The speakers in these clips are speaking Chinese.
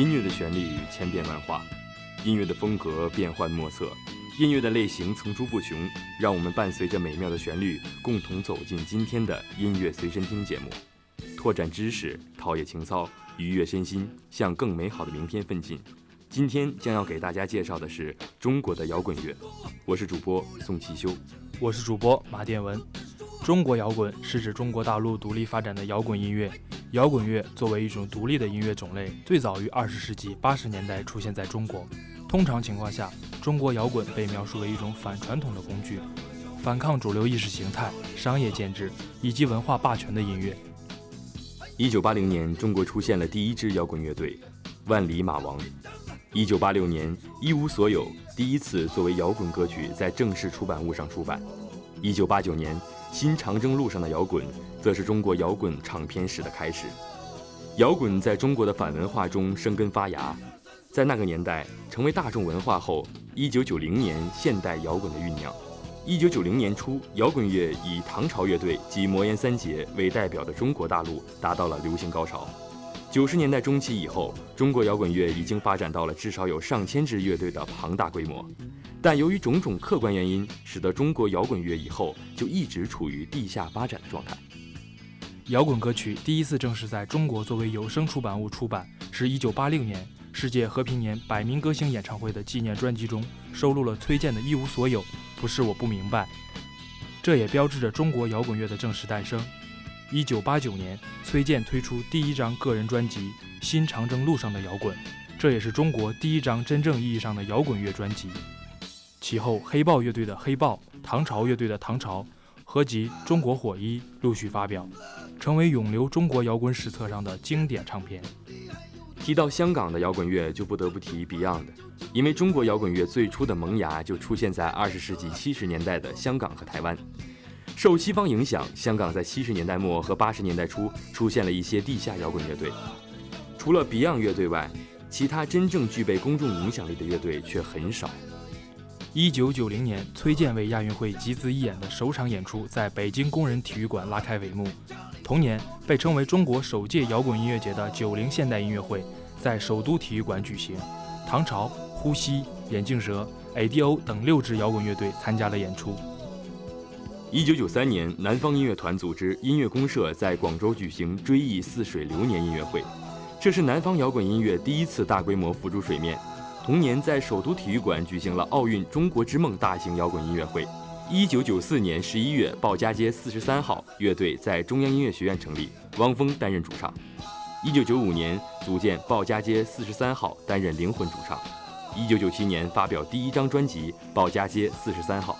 音乐的旋律千变万化，音乐的风格变幻莫测，音乐的类型层出不穷。让我们伴随着美妙的旋律，共同走进今天的音乐随身听节目，拓展知识，陶冶情操，愉悦身心，向更美好的明天奋进。今天将要给大家介绍的是中国的摇滚乐，我是主播宋其修，我是主播马殿文。中国摇滚是指中国大陆独立发展的摇滚音乐。摇滚乐作为一种独立的音乐种类，最早于二十世纪八十年代出现在中国。通常情况下，中国摇滚被描述为一种反传统的工具，反抗主流意识形态、商业建制以及文化霸权的音乐。一九八零年，中国出现了第一支摇滚乐队——万里马王。一九八六年，《一无所有》第一次作为摇滚歌曲在正式出版物上出版。一九八九年。新长征路上的摇滚，则是中国摇滚唱片史的开始。摇滚在中国的反文化中生根发芽，在那个年代成为大众文化后，一九九零年现代摇滚的酝酿。一九九零年初，摇滚乐以唐朝乐队及魔岩三杰为代表的中国大陆达到了流行高潮。九十年代中期以后，中国摇滚乐已经发展到了至少有上千支乐队的庞大规模。但由于种种客观原因，使得中国摇滚乐以后就一直处于地下发展的状态。摇滚歌曲第一次正式在中国作为有声出版物出版，是一九八六年世界和平年百名歌星演唱会的纪念专辑中收录了崔健的《一无所有》，不是我不明白。这也标志着中国摇滚乐的正式诞生。一九八九年，崔健推出第一张个人专辑《新长征路上的摇滚》，这也是中国第一张真正意义上的摇滚乐专辑。其后，黑豹乐队的《黑豹》、唐朝乐队的《唐朝》合集《中国火一》陆续发表，成为永留中国摇滚史册上的经典唱片。提到香港的摇滚乐，就不得不提 Beyond，因为中国摇滚乐最初的萌芽就出现在二十世纪七十年代的香港和台湾。受西方影响，香港在七十年代末和八十年代初出现了一些地下摇滚乐队。除了 Beyond 乐队外，其他真正具备公众影响力的乐队却很少。一九九零年，崔健为亚运会集资义演的首场演出在北京工人体育馆拉开帷幕。同年，被称为中国首届摇滚音乐节的九零现代音乐会在首都体育馆举行。唐朝、呼吸、眼镜蛇、A.D.O 等六支摇滚乐队参加了演出。一九九三年，南方音乐团组织音乐公社在广州举行《追忆似水流年》音乐会，这是南方摇滚音乐第一次大规模浮出水面。同年，在首都体育馆举行了奥运中国之梦大型摇滚音乐会。一九九四年十一月，鲍家街四十三号乐队在中央音乐学院成立，汪峰担任主唱。一九九五年，组建鲍家街四十三号，担任灵魂主唱。一九九七年，发表第一张专辑《鲍家街四十三号》。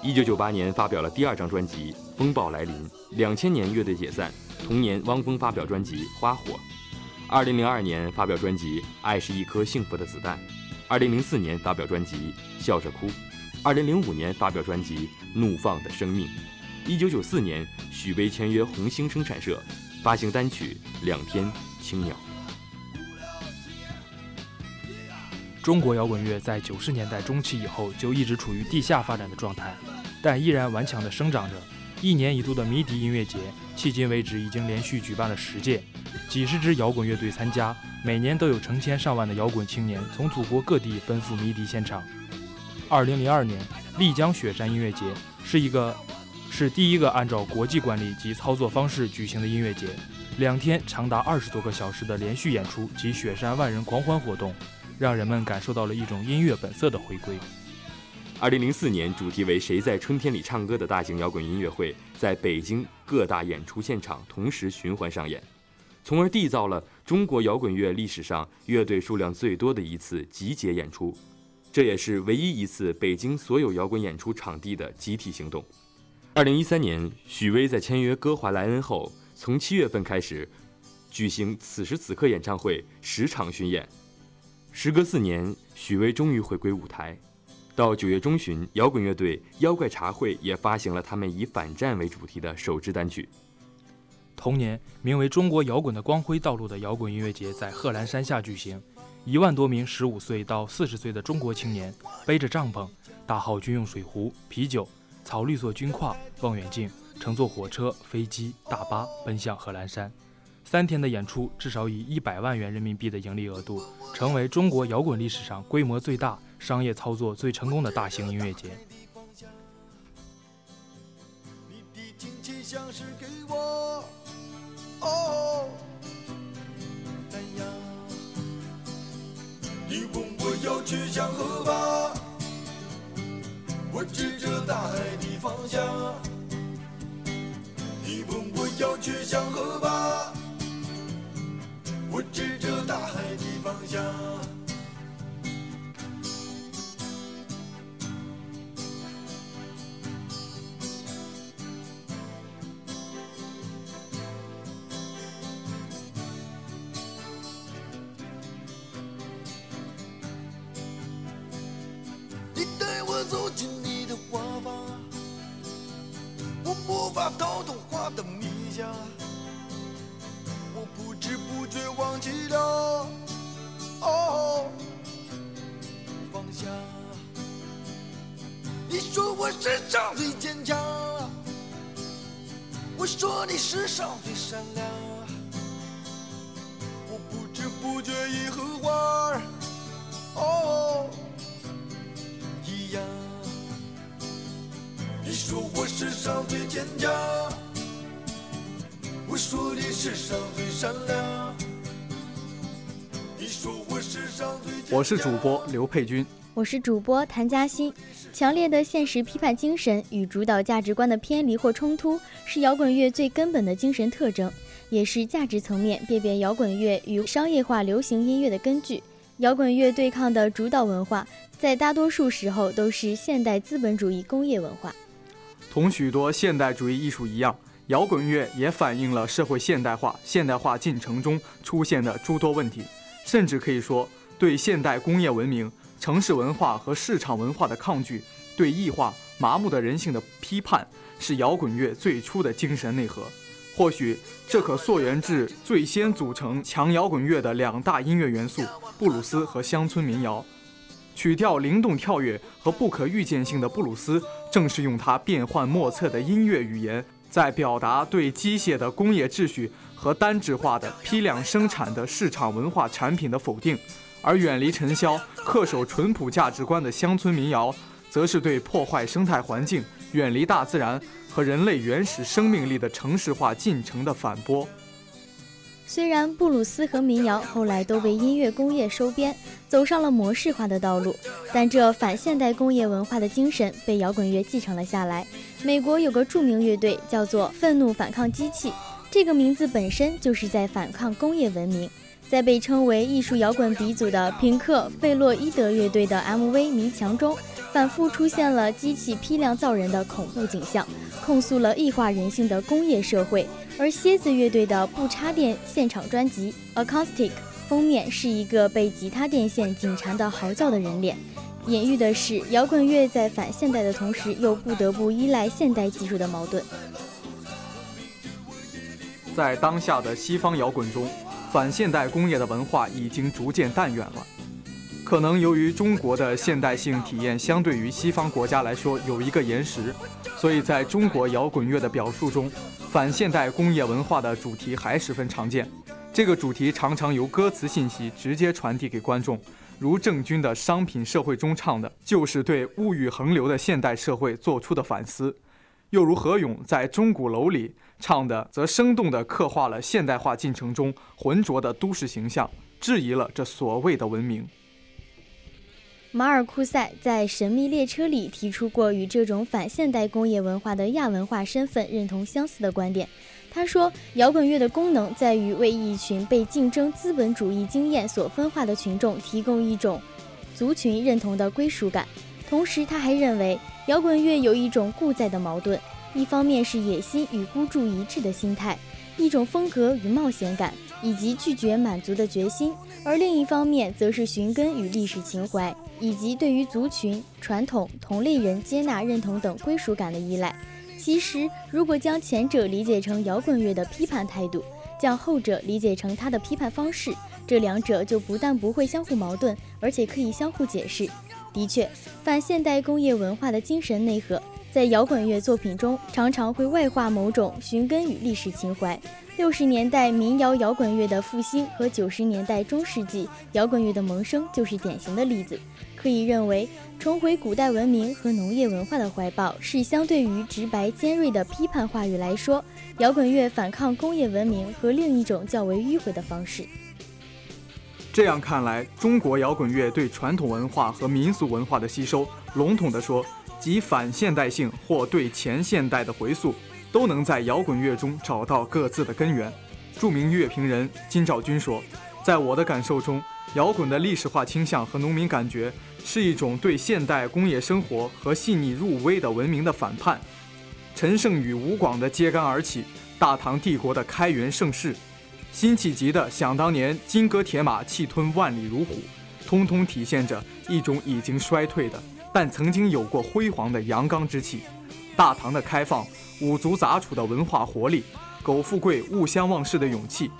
一九九八年，发表了第二张专辑《风暴来临》。两千年，乐队解散。同年，汪峰发表专辑《花火》。二零零二年发表专辑《爱是一颗幸福的子弹》，二零零四年发表专辑《笑着哭》，二零零五年发表专辑《怒放的生命》，一九九四年许巍签约红星生产社，发行单曲《两天青鸟》。中国摇滚乐在九十年代中期以后就一直处于地下发展的状态，但依然顽强地生长着。一年一度的迷笛音乐节，迄今为止已经连续举办了十届。几十支摇滚乐队参加，每年都有成千上万的摇滚青年从祖国各地奔赴迷笛现场。二零零二年，丽江雪山音乐节是一个是第一个按照国际惯例及操作方式举行的音乐节，两天长达二十多个小时的连续演出及雪山万人狂欢活动，让人们感受到了一种音乐本色的回归。二零零四年，主题为“谁在春天里唱歌”的大型摇滚音乐会在北京各大演出现场同时循环上演。从而缔造了中国摇滚乐历史上乐队数量最多的一次集结演出，这也是唯一一次北京所有摇滚演出场地的集体行动。二零一三年，许巍在签约歌华莱恩后，从七月份开始举行《此时此刻》演唱会十场巡演。时隔四年，许巍终于回归舞台。到九月中旬，摇滚乐队妖怪茶会也发行了他们以反战为主题的首支单曲。同年，名为《中国摇滚的光辉道路》的摇滚音乐节在贺兰山下举行，一万多名十五岁到四十岁的中国青年背着帐篷、大号军用水壶、啤酒、草绿色军挎、望远镜，乘坐火车、飞机、大巴奔向贺兰山。三天的演出至少以一百万元人民币的盈利额度，成为中国摇滚历史上规模最大、商业操作最成功的大型音乐节。你问我要去向偷偷画的迷香，我不知不觉忘记了哦方向。你说我世上最坚强，我说你世上最善良，我不知不觉已和花儿哦。一样你说我世上最坚强，说你世上最善良。你说我世上最……我是主播刘佩君，我是主播谭嘉欣。强烈的现实批判精神与主导价值观的偏离或冲突，是摇滚乐最根本的精神特征，也是价值层面辨别摇滚乐与商业化流行音乐的根据。摇滚乐对抗的主导文化，在大多数时候都是现代资本主义工业文化。同许多现代主义艺术一样，摇滚乐也反映了社会现代化、现代化进程中出现的诸多问题，甚至可以说，对现代工业文明、城市文化和市场文化的抗拒，对异化、麻木的人性的批判，是摇滚乐最初的精神内核。或许这可溯源至最先组成强摇滚乐的两大音乐元素——布鲁斯和乡村民谣。曲调灵动跳跃和不可预见性的布鲁斯，正是用它变幻莫测的音乐语言，在表达对机械的工业秩序和单质化的批量生产的市场文化产品的否定；而远离尘嚣、恪守淳朴价值观的乡村民谣，则是对破坏生态环境、远离大自然和人类原始生命力的城市化进程的反驳。虽然布鲁斯和民谣后来都被音乐工业收编，走上了模式化的道路，但这反现代工业文化的精神被摇滚乐继承了下来。美国有个著名乐队叫做“愤怒反抗机器”，这个名字本身就是在反抗工业文明。在被称为艺术摇滚鼻祖的平克·费洛伊德乐队的 MV《迷墙》中，反复出现了机器批量造人的恐怖景象，控诉了异化人性的工业社会。而蝎子乐队的不插电现场专辑《Acoustic》封面是一个被吉他电线紧缠的嚎叫的人脸，隐喻的是摇滚乐在反现代的同时又不得不依赖现代技术的矛盾。在当下的西方摇滚中，反现代工业的文化已经逐渐淡远了。可能由于中国的现代性体验相对于西方国家来说有一个延时，所以在中国摇滚乐的表述中。反现代工业文化的主题还十分常见，这个主题常常由歌词信息直接传递给观众，如郑钧的《商品社会》中唱的，就是对物欲横流的现代社会做出的反思；又如何勇在《钟鼓楼》里唱的，则生动地刻画了现代化进程中浑浊的都市形象，质疑了这所谓的文明。马尔库塞在《神秘列车》里提出过与这种反现代工业文化的亚文化身份认同相似的观点。他说，摇滚乐的功能在于为一群被竞争资本主义经验所分化的群众提供一种族群认同的归属感。同时，他还认为摇滚乐有一种固在的矛盾：一方面是野心与孤注一掷的心态，一种风格与冒险感，以及拒绝满足的决心；而另一方面则是寻根与历史情怀。以及对于族群、传统、同类人接纳、认同等归属感的依赖。其实，如果将前者理解成摇滚乐的批判态度，将后者理解成它的批判方式，这两者就不但不会相互矛盾，而且可以相互解释。的确，反现代工业文化的精神内核在摇滚乐作品中常常会外化某种寻根与历史情怀。六十年代民谣摇滚乐的复兴和九十年代中世纪摇滚乐的萌生就是典型的例子。可以认为，重回古代文明和农业文化的怀抱，是相对于直白尖锐的批判话语来说，摇滚乐反抗工业文明和另一种较为迂回的方式。这样看来，中国摇滚乐对传统文化和民俗文化的吸收，笼统地说，即反现代性或对前现代的回溯，都能在摇滚乐中找到各自的根源。著名乐评人金兆君说：“在我的感受中，摇滚的历史化倾向和农民感觉。”是一种对现代工业生活和细腻入微的文明的反叛。陈胜与吴广的揭竿而起，大唐帝国的开元盛世，辛弃疾的想当年金戈铁马，气吞万里如虎，通通体现着一种已经衰退的，但曾经有过辉煌的阳刚之气。大唐的开放，五族杂处的文化活力，苟富贵勿相忘事的勇气。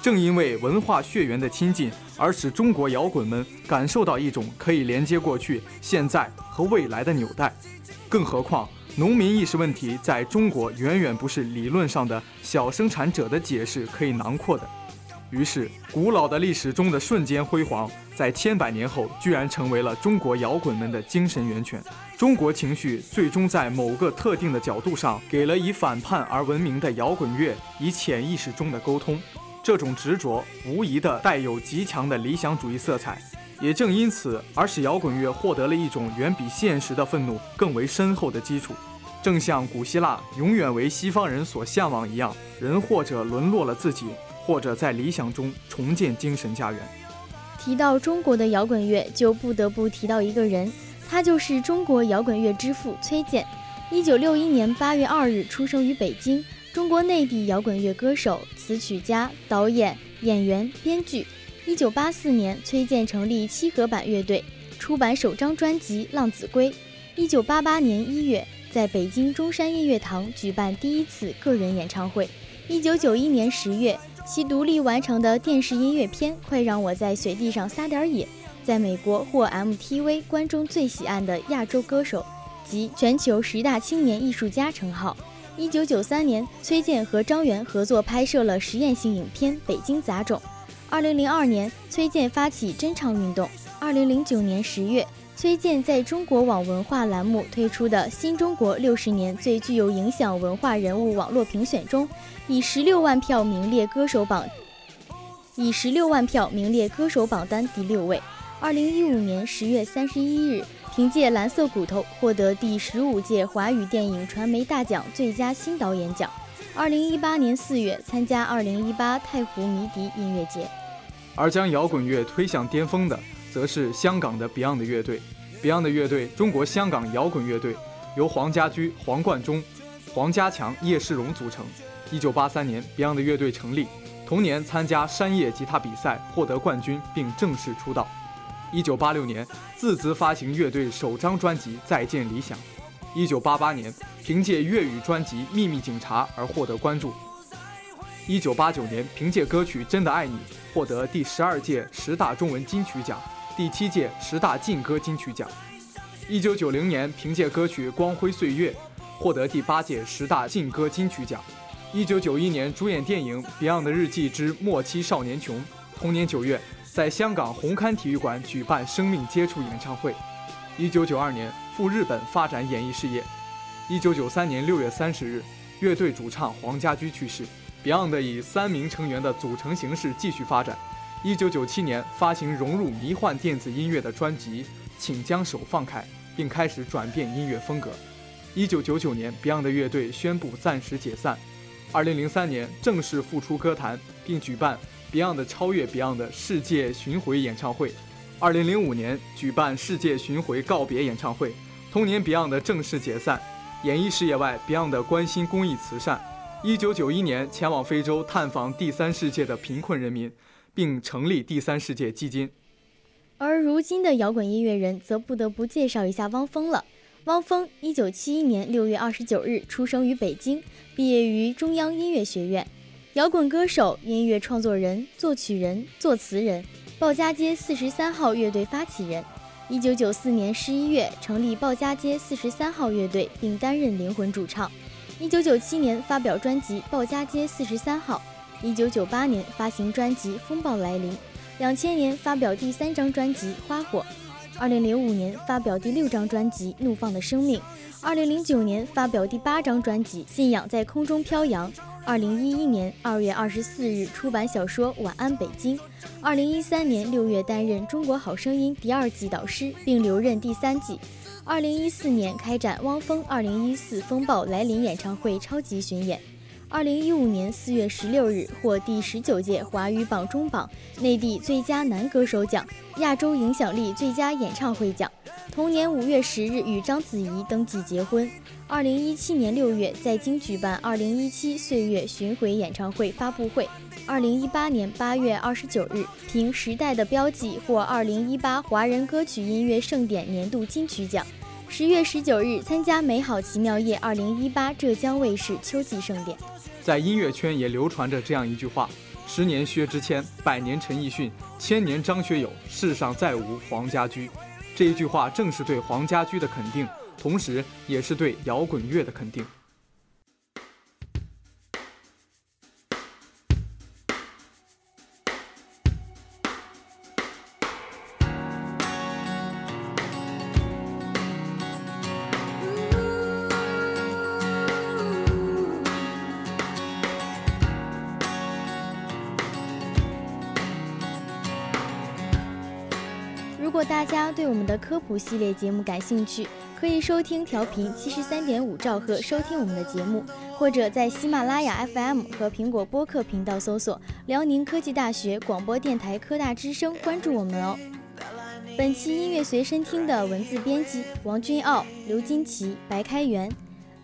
正因为文化血缘的亲近，而使中国摇滚们感受到一种可以连接过去、现在和未来的纽带。更何况，农民意识问题在中国远远不是理论上的小生产者的解释可以囊括的。于是，古老的历史中的瞬间辉煌，在千百年后居然成为了中国摇滚们的精神源泉。中国情绪最终在某个特定的角度上，给了以反叛而闻名的摇滚乐以潜意识中的沟通。这种执着无疑地带有极强的理想主义色彩，也正因此而使摇滚乐获得了一种远比现实的愤怒更为深厚的基础。正像古希腊永远为西方人所向往一样，人或者沦落了自己，或者在理想中重建精神家园。提到中国的摇滚乐，就不得不提到一个人，他就是中国摇滚乐之父崔健。一九六一年八月二日出生于北京。中国内地摇滚乐歌手、词曲家、导演、演员、编剧。一九八四年，崔健成立七合板乐队，出版首张专辑《浪子归》。一九八八年一月，在北京中山音乐堂举办第一次个人演唱会。一九九一年十月，其独立完成的电视音乐片《快让我在雪地上撒点野》，在美国获 MTV 观众最喜爱的亚洲歌手及全球十大青年艺术家称号。一九九三年，崔健和张元合作拍摄了实验性影片《北京杂种》。二零零二年，崔健发起真唱运动。二零零九年十月，崔健在中国网文化栏目推出的新中国六十年最具有影响文化人物网络评选中，以十六万票名列歌手榜，以十六万票名列歌手榜单第六位。二零一五年十月三十一日。凭借《蓝色骨头》获得第十五届华语电影传媒大奖最佳新导演奖。二零一八年四月参加二零一八太湖迷笛音乐节。而将摇滚乐推向巅峰的，则是香港的 Beyond 乐队。Beyond 乐队，中国香港摇滚乐队，由黄家驹、黄贯中、黄家强、叶世荣组成。一九八三年，Beyond 乐队成立，同年参加山叶吉他比赛，获得冠军，并正式出道。一九八六年，自资发行乐队首张专辑《再见理想》。一九八八年，凭借粤语专辑《秘密警察》而获得关注。一九八九年，凭借歌曲《真的爱你》获得第十二届十大中文金曲奖、第七届十大劲歌金曲奖。一九九零年，凭借歌曲《光辉岁月》获得第八届十大劲歌金曲奖。一九九一年，主演电影《Beyond 的日记之末期少年穷》。同年九月。在香港红磡体育馆举办生命接触演唱会。一九九二年赴日本发展演艺事业。一九九三年六月三十日，乐队主唱黄家驹去世，Beyond 以三名成员的组成形式继续发展。一九九七年发行融入迷幻电子音乐的专辑《请将手放开》，并开始转变音乐风格。一九九九年，Beyond 乐队宣布暂时解散。二零零三年正式复出歌坛，并举办。Beyond 超越 Beyond 的世界巡回演唱会，二零零五年举办世界巡回告别演唱会。同年，Beyond 正式解散。演艺事业外，Beyond 关心公益慈善。一九九一年前往非洲探访第三世界的贫困人民，并成立第三世界基金。而如今的摇滚音乐人，则不得不介绍一下汪峰了。汪峰，一九七一年六月二十九日出生于北京，毕业于中央音乐学院。摇滚歌手、音乐创作人、作曲人、作词人，鲍家街四十三号乐队发起人。一九九四年十一月成立鲍家街四十三号乐队，并担任灵魂主唱。一九九七年发表专辑《鲍家街四十三号》，一九九八年发行专辑《风暴来临》，两千年发表第三张专辑《花火》，二零零五年发表第六张专辑《怒放的生命》，二零零九年发表第八张专辑《信仰在空中飘扬》。二零一一年二月二十四日出版小说《晚安北京》，二零一三年六月担任《中国好声音》第二季导师，并留任第三季。二零一四年开展汪峰二零一四风暴来临演唱会超级巡演。二零一五年四月十六日获第十九届华语榜中榜、内地最佳男歌手奖、亚洲影响力最佳演唱会奖。同年五月十日与章子怡登记结婚。二零一七年六月在京举办二零一七岁月巡回演唱会发布会。二零一八年八月二十九日，凭《时代的标记》获二零一八华人歌曲音乐盛典年度金曲奖。十月十九日参加《美好奇妙夜》二零一八浙江卫视秋季盛典。在音乐圈也流传着这样一句话：“十年薛之谦，百年陈奕迅，千年张学友，世上再无黄家驹。”这一句话正是对黄家驹的肯定。同时，也是对摇滚乐的肯定。如果大家对我们的科普系列节目感兴趣，可以收听调频七十三点五兆赫收听我们的节目，或者在喜马拉雅 FM 和苹果播客频道搜索辽宁科技大学广播电台科大之声，关注我们哦。本期音乐随身听的文字编辑王君傲、刘金奇、白开元，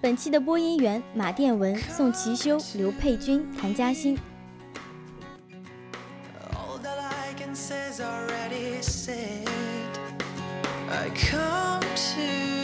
本期的播音员马殿文、宋其修、刘佩君、谭嘉欣。I come to